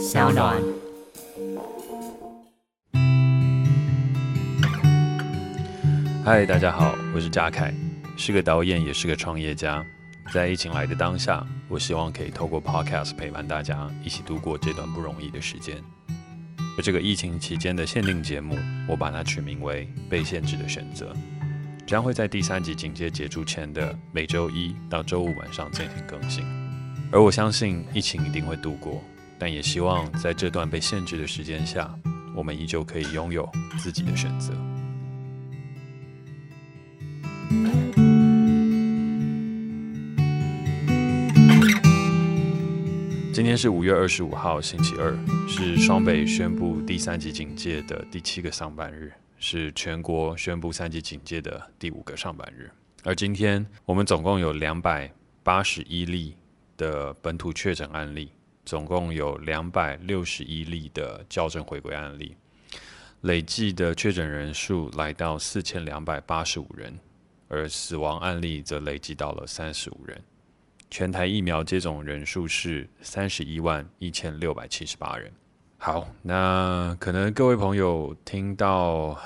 小暖。嗨，大家好，我是嘉凯，是个导演，也是个创业家。在疫情来的当下，我希望可以透过 Podcast 陪伴大家一起度过这段不容易的时间。而这个疫情期间的限定节目，我把它取名为《被限制的选择》，将会在第三集警戒结束前的每周一到周五晚上进行更新。而我相信疫情一定会度过，但也希望在这段被限制的时间下，我们依旧可以拥有自己的选择。今天是五月二十五号，星期二，是双北宣布第三级警戒的第七个上班日，是全国宣布三级警戒的第五个上班日。而今天我们总共有两百八十一例的本土确诊案例，总共有两百六十一例的校正回归案例，累计的确诊人数来到四千两百八十五人。而死亡案例则累计到了三十五人，全台疫苗接种人数是三十一万一千六百七十八人。好，那可能各位朋友听到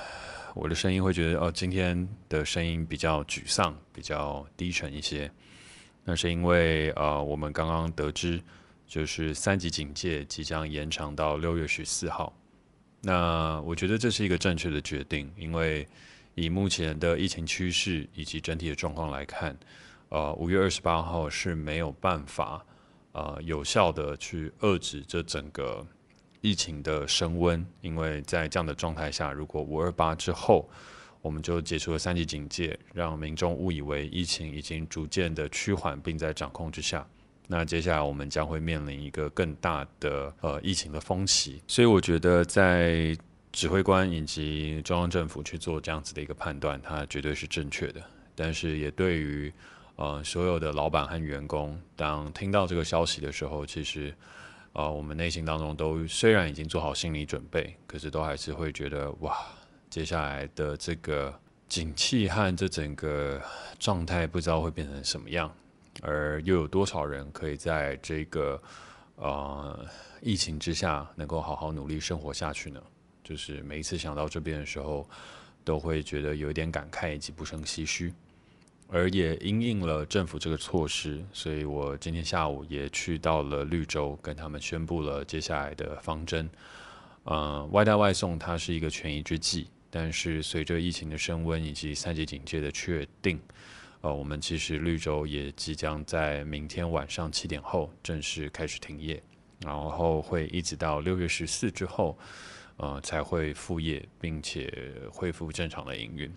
我的声音会觉得，哦，今天的声音比较沮丧，比较低沉一些。那是因为，呃，我们刚刚得知，就是三级警戒即将延长到六月十四号。那我觉得这是一个正确的决定，因为。以目前的疫情趋势以及整体的状况来看，呃，五月二十八号是没有办法，呃，有效的去遏制这整个疫情的升温，因为在这样的状态下，如果五二八之后我们就解除了三级警戒，让民众误以为疫情已经逐渐的趋缓并在掌控之下，那接下来我们将会面临一个更大的呃疫情的风起，所以我觉得在。指挥官以及中央政府去做这样子的一个判断，它绝对是正确的。但是也对于呃所有的老板和员工，当听到这个消息的时候，其实呃我们内心当中都虽然已经做好心理准备，可是都还是会觉得哇，接下来的这个景气和这整个状态不知道会变成什么样，而又有多少人可以在这个呃疫情之下能够好好努力生活下去呢？就是每一次想到这边的时候，都会觉得有一点感慨以及不胜唏嘘，而也因应了政府这个措施，所以我今天下午也去到了绿洲，跟他们宣布了接下来的方针。呃，外带外送它是一个权宜之计，但是随着疫情的升温以及三级警戒的确定，呃，我们其实绿洲也即将在明天晚上七点后正式开始停业，然后会一直到六月十四之后。呃，才会复业，并且恢复正常的营运。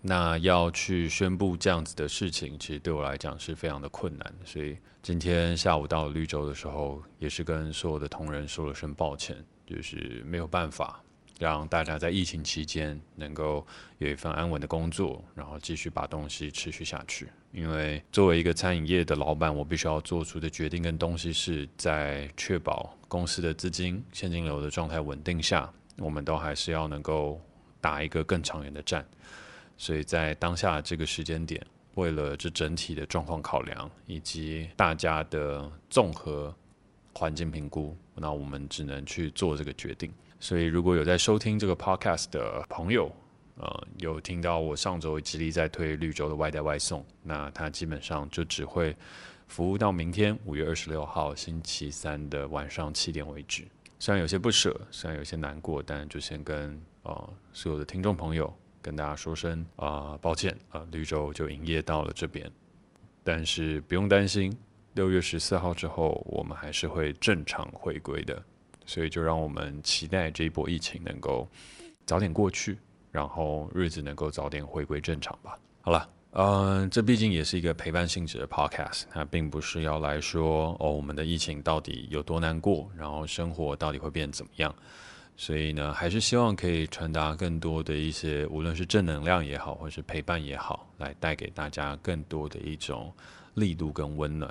那要去宣布这样子的事情，其实对我来讲是非常的困难。所以今天下午到绿洲的时候，也是跟所有的同仁说了声抱歉，就是没有办法让大家在疫情期间能够有一份安稳的工作，然后继续把东西持续下去。因为作为一个餐饮业的老板，我必须要做出的决定跟东西是在确保公司的资金现金流的状态稳定下。我们都还是要能够打一个更长远的战，所以在当下这个时间点，为了这整体的状况考量以及大家的综合环境评估，那我们只能去做这个决定。所以如果有在收听这个 podcast 的朋友，呃，有听到我上周极力在推绿洲的外带外送，那它基本上就只会服务到明天五月二十六号星期三的晚上七点为止。虽然有些不舍，虽然有些难过，但就先跟呃所有的听众朋友跟大家说声啊、抱歉啊、绿洲就营业到了这边，但是不用担心，六月十四号之后我们还是会正常回归的，所以就让我们期待这一波疫情能够早点过去，然后日子能够早点回归正常吧。好了。呃，这毕竟也是一个陪伴性质的 podcast，它并不是要来说哦，我们的疫情到底有多难过，然后生活到底会变怎么样。所以呢，还是希望可以传达更多的一些，无论是正能量也好，或是陪伴也好，来带给大家更多的一种力度跟温暖。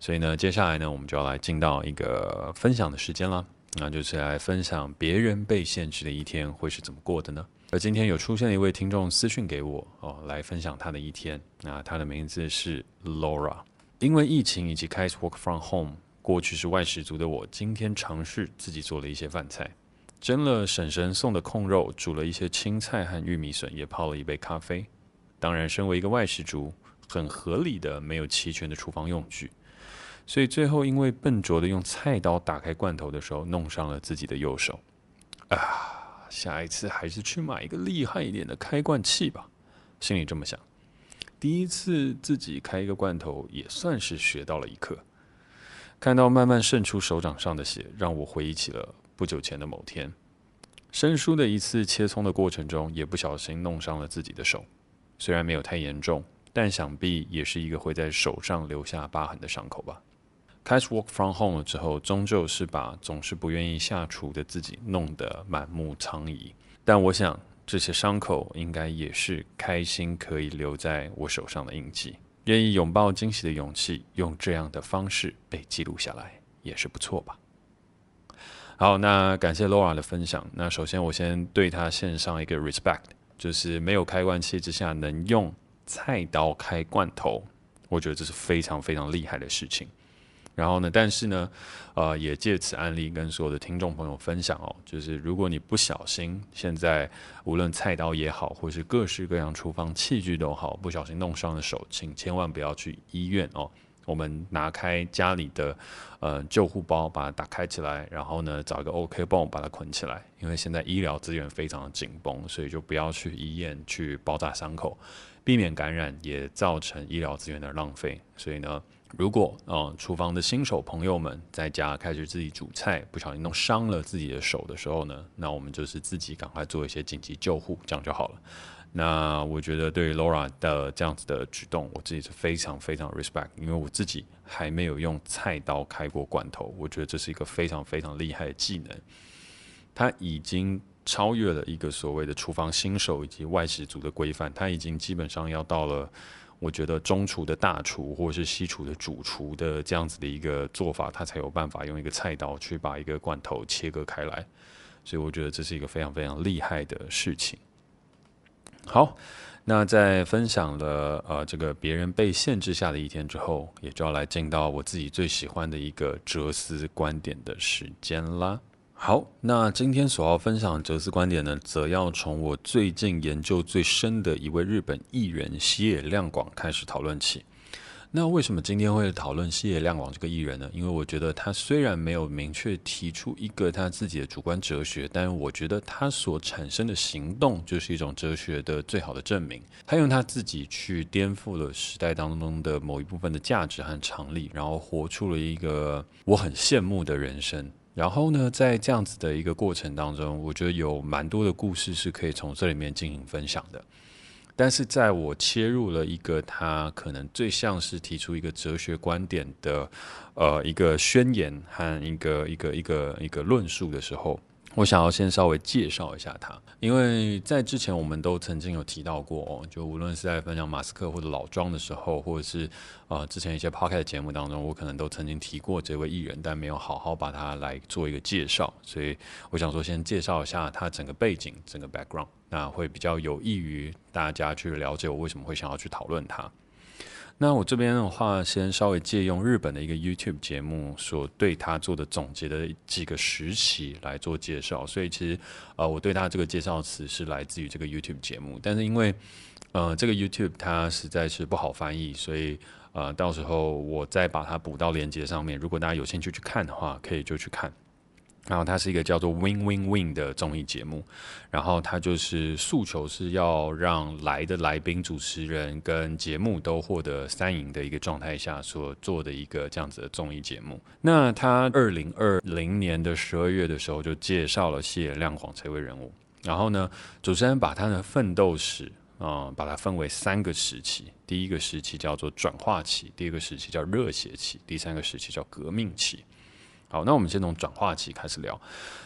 所以呢，接下来呢，我们就要来进到一个分享的时间了，那就是来分享别人被限制的一天会是怎么过的呢？而今天有出现了一位听众私讯给我哦，来分享他的一天。那他的名字是 Laura。因为疫情以及开始 work from home，过去是外食族的我，今天尝试自己做了一些饭菜，蒸了婶婶送的控肉，煮了一些青菜和玉米笋，也泡了一杯咖啡。当然，身为一个外食族，很合理的没有齐全的厨房用具，所以最后因为笨拙的用菜刀打开罐头的时候，弄伤了自己的右手。啊，下一次还是去买一个厉害一点的开罐器吧，心里这么想。第一次自己开一个罐头，也算是学到了一课。看到慢慢渗出手掌上的血，让我回忆起了不久前的某天，生疏的一次切葱的过程中，也不小心弄伤了自己的手。虽然没有太严重，但想必也是一个会在手上留下疤痕的伤口吧。开始 work from home 了之后，终究是把总是不愿意下厨的自己弄得满目疮痍。但我想。这些伤口应该也是开心可以留在我手上的印记，愿意拥抱惊喜的勇气，用这样的方式被记录下来，也是不错吧。好，那感谢 Laura 的分享。那首先我先对她献上一个 respect，就是没有开罐器之下能用菜刀开罐头，我觉得这是非常非常厉害的事情。然后呢，但是呢，呃，也借此案例跟所有的听众朋友分享哦，就是如果你不小心，现在无论菜刀也好，或是各式各样厨房器具都好，不小心弄伤了手，请千万不要去医院哦。我们拿开家里的呃救护包，把它打开起来，然后呢，找一个 OK 绷把它捆起来。因为现在医疗资源非常的紧绷，所以就不要去医院去包扎伤口，避免感染，也造成医疗资源的浪费。所以呢。如果啊，厨房的新手朋友们在家开始自己煮菜，不小心弄伤了自己的手的时候呢，那我们就是自己赶快做一些紧急救护，这样就好了。那我觉得对于 Laura 的这样子的举动，我自己是非常非常 respect，因为我自己还没有用菜刀开过罐头，我觉得这是一个非常非常厉害的技能。它已经超越了一个所谓的厨房新手以及外食族的规范，它已经基本上要到了。我觉得中厨的大厨或者是西厨的主厨的这样子的一个做法，他才有办法用一个菜刀去把一个罐头切割开来，所以我觉得这是一个非常非常厉害的事情。好，那在分享了呃这个别人被限制下的一天之后，也就要来进到我自己最喜欢的一个哲思观点的时间啦。好，那今天所要分享的哲思观点呢，则要从我最近研究最深的一位日本艺人西野亮广开始讨论起。那为什么今天会讨论西野亮广这个艺人呢？因为我觉得他虽然没有明确提出一个他自己的主观哲学，但我觉得他所产生的行动就是一种哲学的最好的证明。他用他自己去颠覆了时代当中的某一部分的价值和常理，然后活出了一个我很羡慕的人生。然后呢，在这样子的一个过程当中，我觉得有蛮多的故事是可以从这里面进行分享的。但是在我切入了一个他可能最像是提出一个哲学观点的，呃，一个宣言和一个一个一个一个论述的时候。我想要先稍微介绍一下他，因为在之前我们都曾经有提到过哦，就无论是在分享马斯克或者老庄的时候，或者是呃之前一些 podcast 节目当中，我可能都曾经提过这位艺人，但没有好好把他来做一个介绍，所以我想说先介绍一下他整个背景、整个 background，那会比较有益于大家去了解我为什么会想要去讨论他。那我这边的话，先稍微借用日本的一个 YouTube 节目所对他做的总结的几个时期来做介绍，所以其实呃，我对他这个介绍词是来自于这个 YouTube 节目，但是因为呃这个 YouTube 它实在是不好翻译，所以呃到时候我再把它补到链接上面，如果大家有兴趣去看的话，可以就去看。然后它是一个叫做 Win Win Win 的综艺节目，然后它就是诉求是要让来的来宾、主持人跟节目都获得三赢的一个状态下所做的一个这样子的综艺节目。那他二零二零年的十二月的时候就介绍了谢亮广这位人物，然后呢，主持人把他的奋斗史啊、把它分为三个时期，第一个时期叫做转化期，第二个时期叫热血期，第三个时期叫革命期。好，那我们先从转化期开始聊。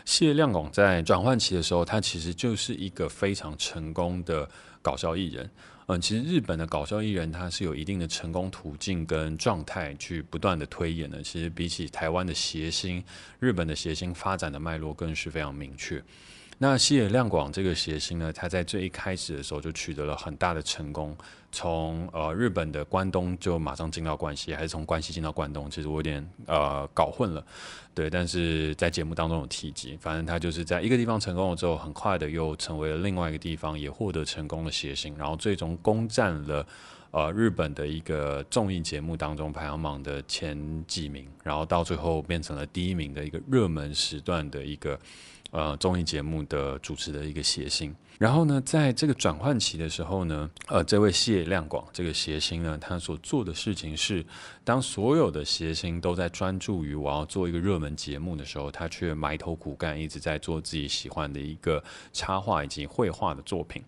谢亮广在转换期的时候，他其实就是一个非常成功的搞笑艺人。嗯，其实日本的搞笑艺人他是有一定的成功途径跟状态去不断的推演的。其实比起台湾的谐星，日本的谐星发展的脉络更是非常明确。那西野亮广这个谐星呢，他在最一开始的时候就取得了很大的成功，从呃日本的关东就马上进到关西，还是从关西进到关东，其实我有点呃搞混了，对，但是在节目当中有提及，反正他就是在一个地方成功了之后，很快的又成为了另外一个地方也获得成功的谐星，然后最终攻占了。呃，日本的一个综艺节目当中排行榜的前几名，然后到最后变成了第一名的一个热门时段的一个呃综艺节目的主持的一个谐星。然后呢，在这个转换期的时候呢，呃，这位谢亮广这个谐星呢，他所做的事情是，当所有的谐星都在专注于我要做一个热门节目的时候，他却埋头苦干，一直在做自己喜欢的一个插画以及绘画的作品。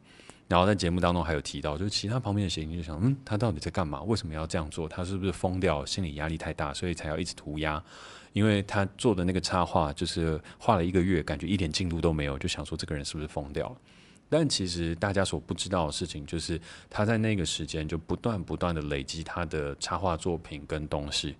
然后在节目当中还有提到，就是其他旁边的谐星就想，嗯，他到底在干嘛？为什么要这样做？他是不是疯掉？心理压力太大，所以才要一直涂鸦？因为他做的那个插画，就是画了一个月，感觉一点进度都没有，就想说这个人是不是疯掉了？但其实大家所不知道的事情，就是他在那个时间就不断不断的累积他的插画作品跟东西，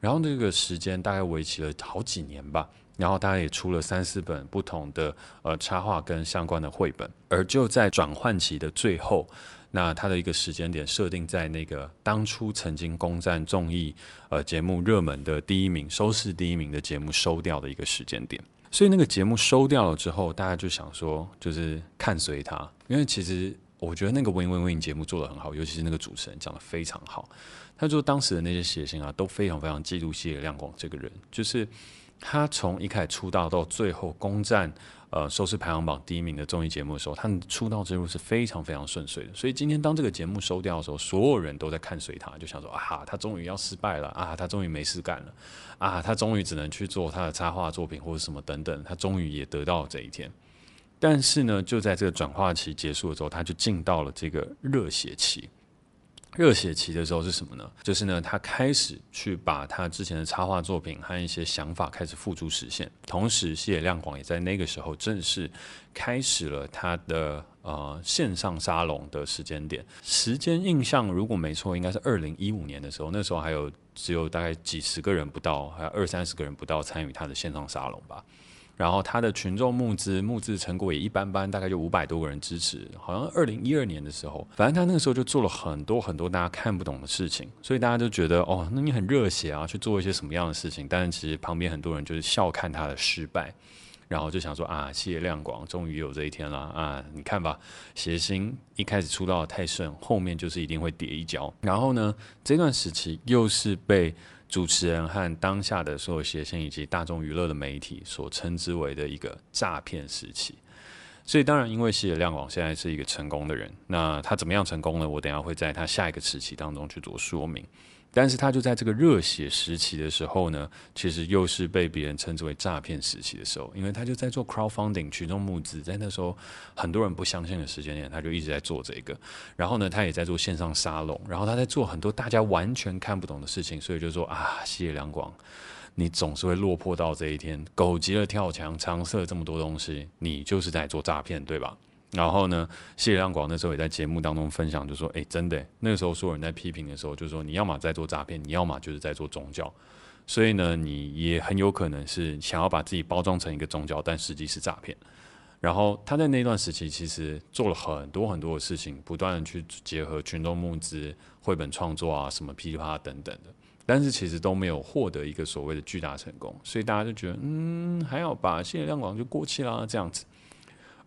然后那个时间大概维持了好几年吧。然后他也出了三四本不同的呃插画跟相关的绘本，而就在转换期的最后，那他的一个时间点设定在那个当初曾经攻占综艺呃节目热门的第一名、收视第一名的节目收掉的一个时间点，所以那个节目收掉了之后，大家就想说就是看随他，因为其实我觉得那个 Win Win Win 节目做得很好，尤其是那个主持人讲得非常好，他说当时的那些谐星啊都非常非常嫉妒谢亮广这个人，就是。他从一开始出道到最后攻占呃收视排行榜第一名的综艺节目的时候，他的出道之路是非常非常顺遂的。所以今天当这个节目收掉的时候，所有人都在看随他，就想说啊，他终于要失败了啊，他终于没事干了啊，他终于只能去做他的插画作品或者什么等等，他终于也得到了这一天。但是呢，就在这个转化期结束的时候，他就进到了这个热血期。热血期的时候是什么呢？就是呢，他开始去把他之前的插画作品和一些想法开始付诸实现。同时，西野亮广也在那个时候正式开始了他的呃线上沙龙的时间点。时间印象如果没错，应该是二零一五年的时候。那时候还有只有大概几十个人不到，还有二三十个人不到参与他的线上沙龙吧。然后他的群众募资募资成果也一般般，大概就五百多个人支持。好像二零一二年的时候，反正他那个时候就做了很多很多大家看不懂的事情，所以大家就觉得哦，那你很热血啊，去做一些什么样的事情？但是其实旁边很多人就是笑看他的失败，然后就想说啊，西野亮广终于有这一天了啊！你看吧，谐星一开始出道太顺，后面就是一定会跌一跤。然后呢，这段时期又是被。主持人和当下的所有学生以及大众娱乐的媒体所称之为的一个诈骗时期，所以当然，因为谢亮广现在是一个成功的人，那他怎么样成功呢？我等下会在他下一个时期当中去做说明。但是他就在这个热血时期的时候呢，其实又是被别人称之为诈骗时期的时候，因为他就在做 crowdfunding 群众募资，在那时候很多人不相信的时间点，他就一直在做这个。然后呢，他也在做线上沙龙，然后他在做很多大家完全看不懂的事情，所以就说啊，谢谢梁广，你总是会落魄到这一天，狗急了跳墙，尝试了这么多东西，你就是在做诈骗，对吧？然后呢，谢亮广那时候也在节目当中分享，就说：“哎，真的，那个时候所有人在批评的时候，就说你要么在做诈骗，你要么就是在做宗教。所以呢，你也很有可能是想要把自己包装成一个宗教，但实际是诈骗。然后他在那段时期其实做了很多很多的事情，不断的去结合群众募资、绘本创作啊，什么噼里啪啦等等的，但是其实都没有获得一个所谓的巨大成功。所以大家就觉得，嗯，还好吧，谢亮广就过气啦，这样子。”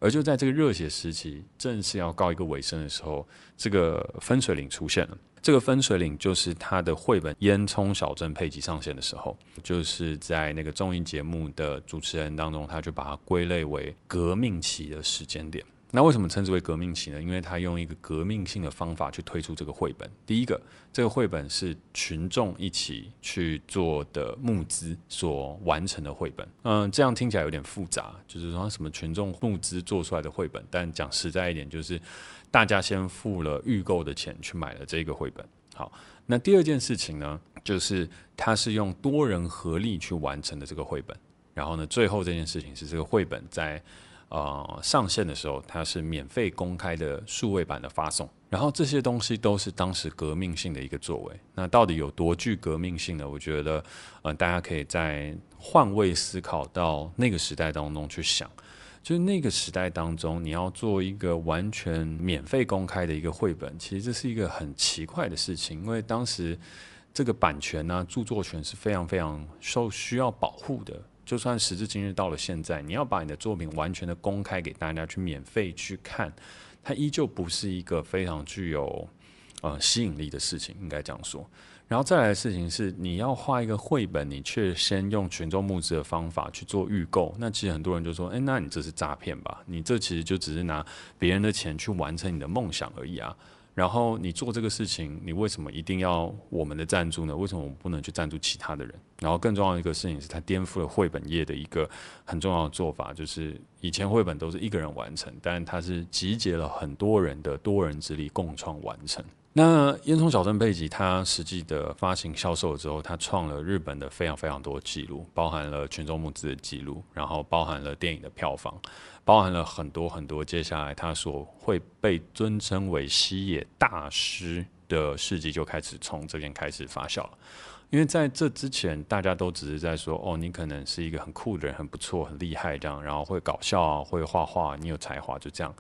而就在这个热血时期正是要告一个尾声的时候，这个分水岭出现了。这个分水岭就是他的绘本《烟囱小镇》配集上线的时候，就是在那个综艺节目的主持人当中，他就把它归类为革命期的时间点。那为什么称之为革命期呢？因为他用一个革命性的方法去推出这个绘本。第一个，这个绘本是群众一起去做的募资所完成的绘本。嗯，这样听起来有点复杂，就是说什么群众募资做出来的绘本。但讲实在一点，就是大家先付了预购的钱去买了这个绘本。好，那第二件事情呢，就是他是用多人合力去完成的这个绘本。然后呢，最后这件事情是这个绘本在。呃，上线的时候它是免费公开的数位版的发送，然后这些东西都是当时革命性的一个作为。那到底有多具革命性呢？我觉得，呃，大家可以在换位思考到那个时代当中去想，就是那个时代当中，你要做一个完全免费公开的一个绘本，其实这是一个很奇怪的事情，因为当时这个版权呢、著作权是非常非常受需要保护的。就算时至今日到了现在，你要把你的作品完全的公开给大家去免费去看，它依旧不是一个非常具有呃吸引力的事情，应该这样说。然后再来的事情是，你要画一个绘本，你却先用群众募资的方法去做预购，那其实很多人就说：“诶，那你这是诈骗吧？你这其实就只是拿别人的钱去完成你的梦想而已啊。”然后你做这个事情，你为什么一定要我们的赞助呢？为什么我们不能去赞助其他的人？然后更重要的一个事情是，它颠覆了绘本业的一个很重要的做法，就是以前绘本都是一个人完成，但它是集结了很多人的多人之力共创完成。那烟囱小镇贝吉它实际的发行销售之后，它创了日本的非常非常多记录，包含了群众募资的记录，然后包含了电影的票房。包含了很多很多，接下来他所会被尊称为西野大师的事迹就开始从这边开始发酵了。因为在这之前，大家都只是在说：“哦，你可能是一个很酷的人，很不错，很厉害这样，然后会搞笑啊，会画画，你有才华，就这样。”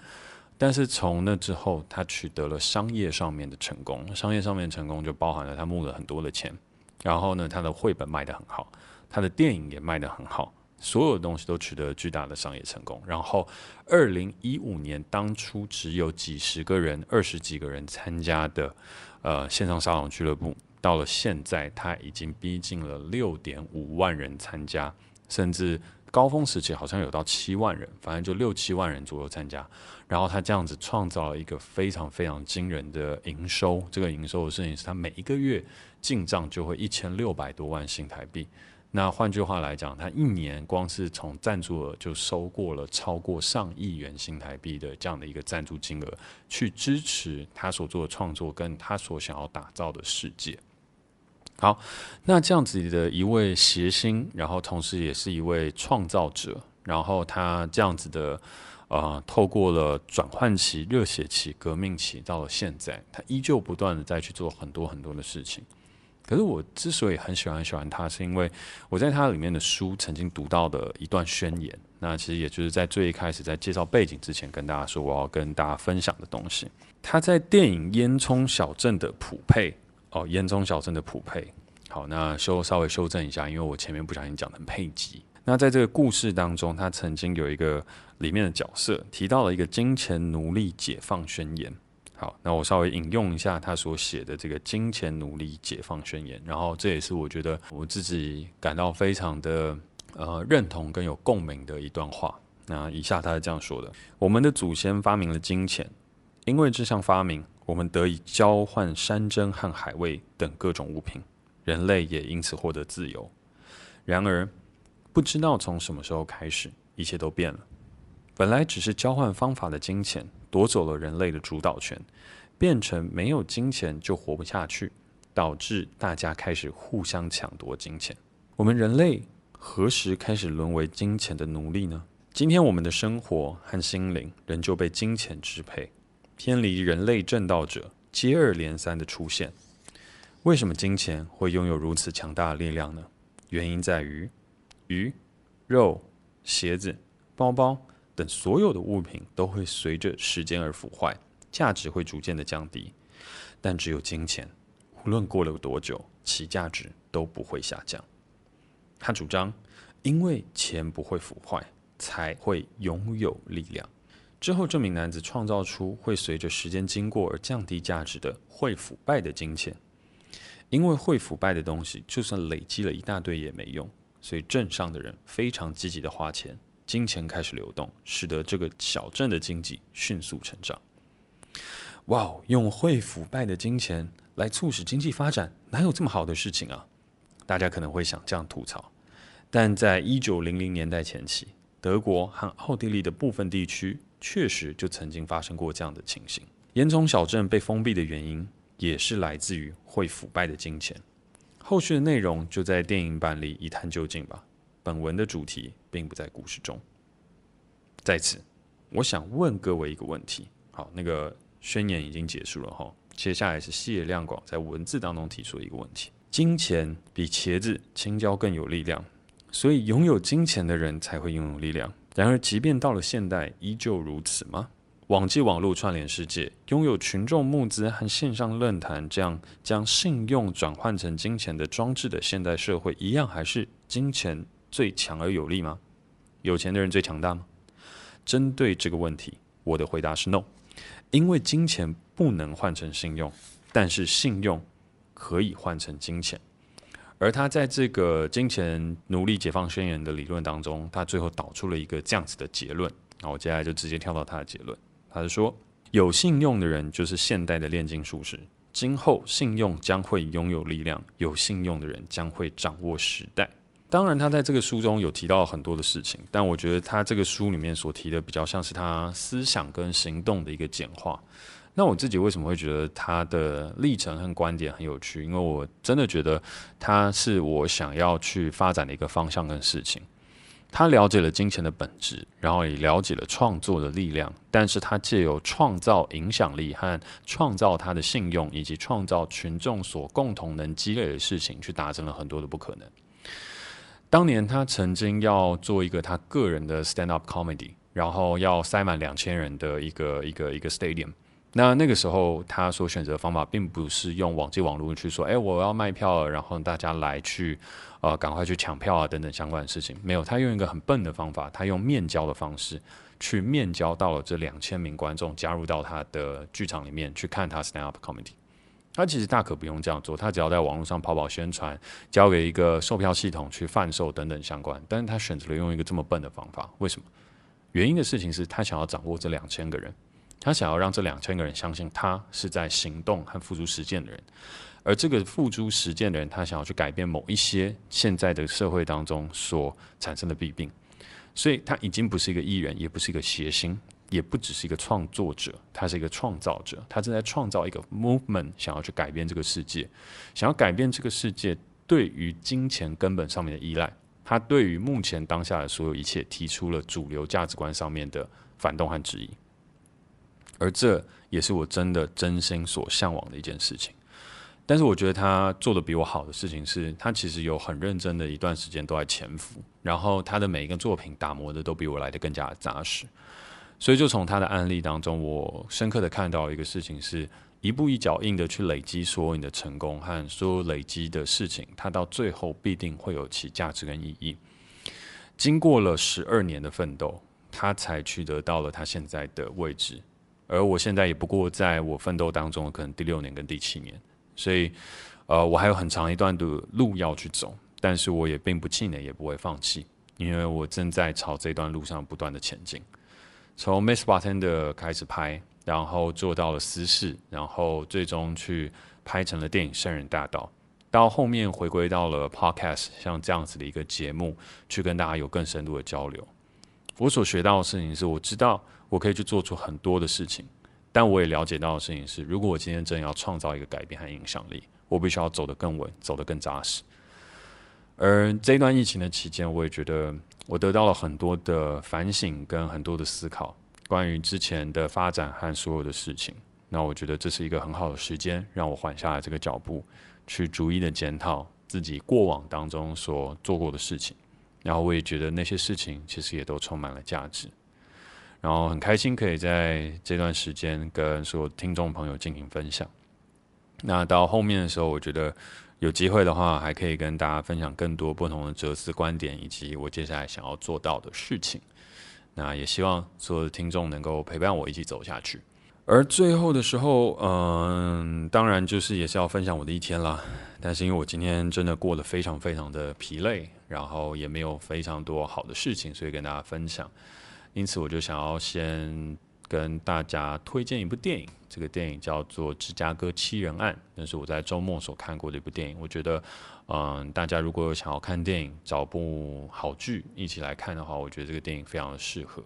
但是从那之后，他取得了商业上面的成功，商业上面的成功就包含了他募了很多的钱，然后呢，他的绘本卖得很好，他的电影也卖得很好。所有的东西都取得了巨大的商业成功。然后，二零一五年当初只有几十个人、二十几个人参加的呃线上沙龙俱乐部，到了现在，他已经逼近了六点五万人参加，甚至高峰时期好像有到七万人，反正就六七万人左右参加。然后他这样子创造了一个非常非常惊人的营收。这个营收的事情是他每一个月进账就会一千六百多万新台币。那换句话来讲，他一年光是从赞助额就收过了超过上亿元新台币的这样的一个赞助金额，去支持他所做的创作跟他所想要打造的世界。好，那这样子的一位谐星，然后同时也是一位创造者，然后他这样子的呃，透过了转换期、热血期、革命期，到了现在，他依旧不断的在去做很多很多的事情。可是我之所以很喜欢很喜欢他，是因为我在他里面的书曾经读到的一段宣言。那其实也就是在最一开始在介绍背景之前，跟大家说我要跟大家分享的东西。他在电影《烟囱小镇》的普配哦，《烟囱小镇》的普配。好，那修稍微修正一下，因为我前面不小心讲成配吉。那在这个故事当中，他曾经有一个里面的角色提到了一个金钱奴隶解放宣言。好，那我稍微引用一下他所写的这个《金钱奴隶解放宣言》，然后这也是我觉得我自己感到非常的呃认同跟有共鸣的一段话。那以下他是这样说的：我们的祖先发明了金钱，因为这项发明，我们得以交换山珍和海味等各种物品，人类也因此获得自由。然而，不知道从什么时候开始，一切都变了。本来只是交换方法的金钱，夺走了人类的主导权，变成没有金钱就活不下去，导致大家开始互相抢夺金钱。我们人类何时开始沦为金钱的奴隶呢？今天我们的生活和心灵仍旧被金钱支配，偏离人类正道者接二连三的出现。为什么金钱会拥有如此强大的力量呢？原因在于鱼、肉、鞋子、包包。等所有的物品都会随着时间而腐坏，价值会逐渐的降低，但只有金钱，无论过了多久，其价值都不会下降。他主张，因为钱不会腐坏，才会拥有力量。之后，这名男子创造出会随着时间经过而降低价值的会腐败的金钱，因为会腐败的东西，就算累积了一大堆也没用，所以镇上的人非常积极的花钱。金钱开始流动，使得这个小镇的经济迅速成长。哇哦，用会腐败的金钱来促使经济发展，哪有这么好的事情啊？大家可能会想这样吐槽，但在一九零零年代前期，德国和奥地利的部分地区确实就曾经发生过这样的情形。烟囱小镇被封闭的原因，也是来自于会腐败的金钱。后续的内容就在电影版里一探究竟吧。本文的主题并不在故事中。在此，我想问各位一个问题。好，那个宣言已经结束了哈，接下来是谢亮广在文字当中提出的一个问题：金钱比茄子、青椒更有力量，所以拥有金钱的人才会拥有力量。然而，即便到了现代，依旧如此吗？网际网络串联世界，拥有群众募资和线上论坛这样将信用转换成金钱的装置的现代社会，一样还是金钱最强而有力吗？有钱的人最强大吗？针对这个问题，我的回答是 no，因为金钱不能换成信用，但是信用可以换成金钱。而他在这个金钱奴隶解放宣言的理论当中，他最后导出了一个这样子的结论。那我接下来就直接跳到他的结论。他是说，有信用的人就是现代的炼金术士。今后信用将会拥有力量，有信用的人将会掌握时代。当然，他在这个书中有提到很多的事情，但我觉得他这个书里面所提的比较像是他思想跟行动的一个简化。那我自己为什么会觉得他的历程和观点很有趣？因为我真的觉得他是我想要去发展的一个方向跟事情。他了解了金钱的本质，然后也了解了创作的力量，但是他借由创造影响力和创造他的信用，以及创造群众所共同能积累的事情，去达成了很多的不可能。当年他曾经要做一个他个人的 stand up comedy，然后要塞满两千人的一个一个一个 stadium。那那个时候，他所选择的方法并不是用网际网络去说，哎，我要卖票了，然后大家来去，呃，赶快去抢票啊，等等相关的事情。没有，他用一个很笨的方法，他用面交的方式去面交到了这两千名观众，加入到他的剧场里面去看他 stand up comedy。他其实大可不用这样做，他只要在网络上跑跑宣传，交给一个售票系统去贩售等等相关。但是他选择了用一个这么笨的方法，为什么？原因的事情是他想要掌握这两千个人。他想要让这两千个人相信他是在行动和付诸实践的人，而这个付诸实践的人，他想要去改变某一些现在的社会当中所产生的弊病，所以他已经不是一个艺人，也不是一个谐星，也不只是一个创作者，他是一个创造者，他正在创造一个 movement，想要去改变这个世界，想要改变这个世界对于金钱根本上面的依赖，他对于目前当下的所有一切提出了主流价值观上面的反动和质疑。而这也是我真的真心所向往的一件事情。但是我觉得他做的比我好的事情是，他其实有很认真的一段时间都在潜伏，然后他的每一个作品打磨的都比我来的更加扎实。所以就从他的案例当中，我深刻的看到一个事情是，一步一脚印的去累积所有你的成功和所有累积的事情，它到最后必定会有其价值跟意义。经过了十二年的奋斗，他才取得到了他现在的位置。而我现在也不过在我奋斗当中，可能第六年跟第七年，所以，呃，我还有很长一段的路要去走，但是我也并不气馁，也不会放弃，因为我正在朝这段路上不断的前进。从 Miss Bartender 开始拍，然后做到了私事，然后最终去拍成了电影《圣人大道》，到后面回归到了 Podcast，像这样子的一个节目，去跟大家有更深度的交流。我所学到的事情是，我知道。我可以去做出很多的事情，但我也了解到的事情是，如果我今天真的要创造一个改变和影响力，我必须要走得更稳，走得更扎实。而这段疫情的期间，我也觉得我得到了很多的反省跟很多的思考，关于之前的发展和所有的事情。那我觉得这是一个很好的时间，让我缓下来这个脚步，去逐一的检讨自己过往当中所做过的事情。然后我也觉得那些事情其实也都充满了价值。然后很开心可以在这段时间跟所有听众朋友进行分享。那到后面的时候，我觉得有机会的话，还可以跟大家分享更多不同的哲思观点，以及我接下来想要做到的事情。那也希望所有的听众能够陪伴我一起走下去。而最后的时候，嗯，当然就是也是要分享我的一天啦。但是因为我今天真的过得非常非常的疲累，然后也没有非常多好的事情，所以跟大家分享。因此，我就想要先跟大家推荐一部电影。这个电影叫做《芝加哥七人案》，那是我在周末所看过的一部电影。我觉得，嗯，大家如果有想要看电影、找部好剧一起来看的话，我觉得这个电影非常的适合。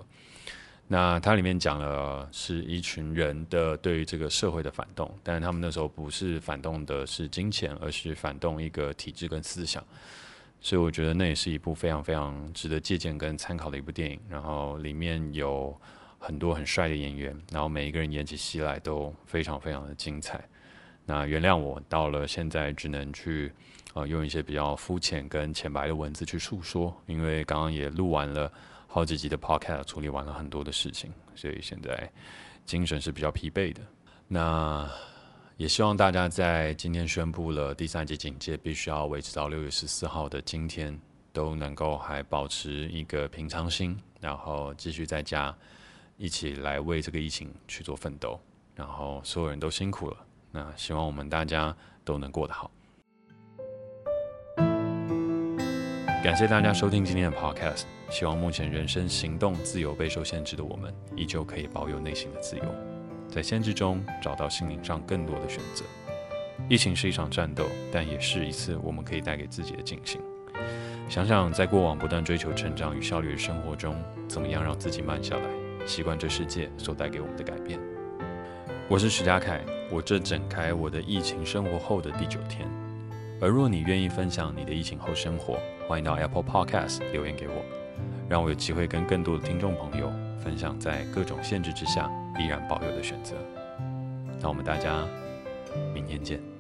那它里面讲了是一群人的对于这个社会的反动，但是他们那时候不是反动的是金钱，而是反动一个体制跟思想。所以我觉得那也是一部非常非常值得借鉴跟参考的一部电影。然后里面有很多很帅的演员，然后每一个人演起戏来都非常非常的精彩。那原谅我到了现在只能去呃，用一些比较肤浅跟浅白的文字去诉说，因为刚刚也录完了好几集的 podcast，处理完了很多的事情，所以现在精神是比较疲惫的。那也希望大家在今天宣布了第三级警戒，必须要维持到六月十四号的今天，都能够还保持一个平常心，然后继续在家一起来为这个疫情去做奋斗。然后所有人都辛苦了，那希望我们大家都能过得好。感谢大家收听今天的 Podcast，希望目前人生行动自由备受限制的我们，依旧可以保有内心的自由。在限制中找到心灵上更多的选择。疫情是一场战斗，但也是一次我们可以带给自己的警醒。想想在过往不断追求成长与效率的生活中，怎么样让自己慢下来，习惯这世界所带给我们的改变。我是徐佳凯，我这展开我的疫情生活后的第九天。而若你愿意分享你的疫情后生活，欢迎到 Apple Podcast 留言给我，让我有机会跟更多的听众朋友分享在各种限制之下依然保有的选择。那我们大家明天见。